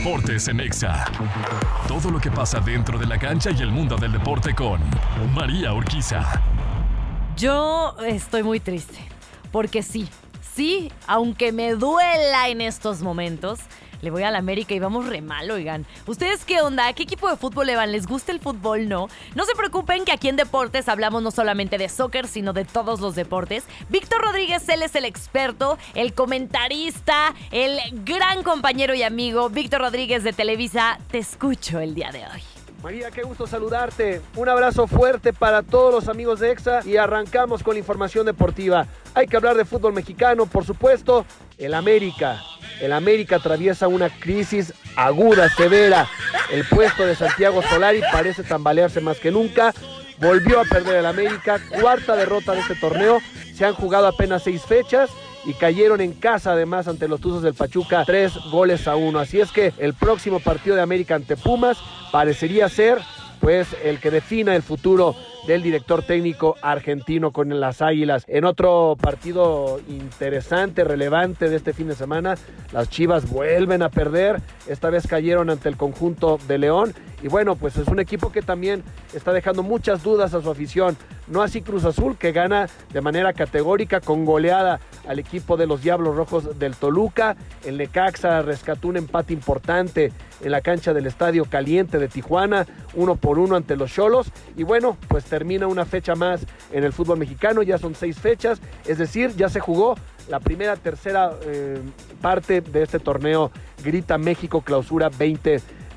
Deportes en Exa. Todo lo que pasa dentro de la cancha y el mundo del deporte con María Urquiza. Yo estoy muy triste, porque sí, sí, aunque me duela en estos momentos, le voy a la América y vamos re mal, oigan. ¿Ustedes qué onda? ¿Qué equipo de fútbol le van? ¿Les gusta el fútbol? No. No se preocupen que aquí en Deportes hablamos no solamente de soccer, sino de todos los deportes. Víctor Rodríguez, él es el experto, el comentarista, el gran compañero y amigo. Víctor Rodríguez de Televisa, te escucho el día de hoy. María, qué gusto saludarte. Un abrazo fuerte para todos los amigos de EXA y arrancamos con la información deportiva. Hay que hablar de fútbol mexicano, por supuesto. El América. El América atraviesa una crisis aguda, severa. El puesto de Santiago Solari parece tambalearse más que nunca. Volvió a perder el América. Cuarta derrota de este torneo. Se han jugado apenas seis fechas y cayeron en casa además ante los Tuzos del Pachuca tres goles a uno. Así es que el próximo partido de América ante Pumas parecería ser pues el que defina el futuro del director técnico argentino con las Águilas. En otro partido interesante, relevante de este fin de semana, las Chivas vuelven a perder. Esta vez cayeron ante el conjunto de León. Y bueno, pues es un equipo que también está dejando muchas dudas a su afición. No así Cruz Azul, que gana de manera categórica con goleada al equipo de los Diablos Rojos del Toluca. El Necaxa rescató un empate importante en la cancha del Estadio Caliente de Tijuana, uno por uno ante los Cholos. Y bueno, pues termina una fecha más en el fútbol mexicano, ya son seis fechas, es decir, ya se jugó la primera, tercera eh, parte de este torneo Grita México Clausura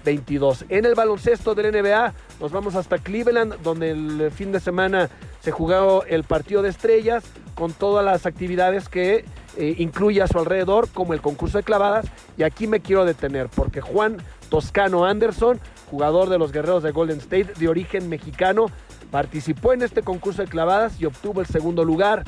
2022. En el baloncesto del NBA nos vamos hasta Cleveland, donde el fin de semana se jugó el partido de estrellas con todas las actividades que eh, incluye a su alrededor, como el concurso de clavadas. Y aquí me quiero detener, porque Juan Toscano Anderson, jugador de los Guerreros de Golden State, de origen mexicano, participó en este concurso de clavadas y obtuvo el segundo lugar.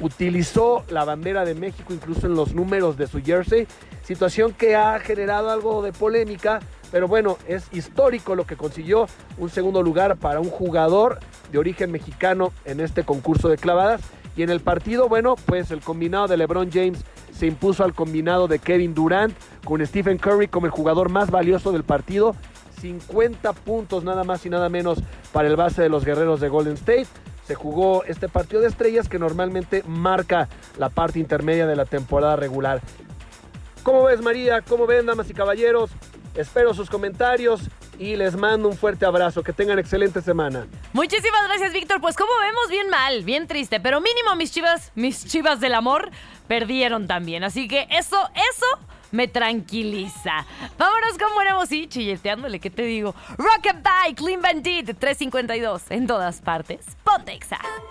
Utilizó la bandera de México incluso en los números de su jersey, situación que ha generado algo de polémica, pero bueno, es histórico lo que consiguió un segundo lugar para un jugador de origen mexicano en este concurso de clavadas. Y en el partido, bueno, pues el combinado de LeBron James se impuso al combinado de Kevin Durant con Stephen Curry como el jugador más valioso del partido. 50 puntos nada más y nada menos para el base de los guerreros de Golden State. Se jugó este partido de estrellas que normalmente marca la parte intermedia de la temporada regular. ¿Cómo ves María? ¿Cómo ven damas y caballeros? Espero sus comentarios y les mando un fuerte abrazo. Que tengan excelente semana. Muchísimas gracias, Víctor. Pues como vemos, bien mal, bien triste, pero mínimo mis chivas, mis chivas del amor perdieron también. Así que eso, eso me tranquiliza. Vámonos con buena y chilleteándole, ¿qué te digo? Rock and Bike, Clean Bandit, 352 en todas partes. Pontexa.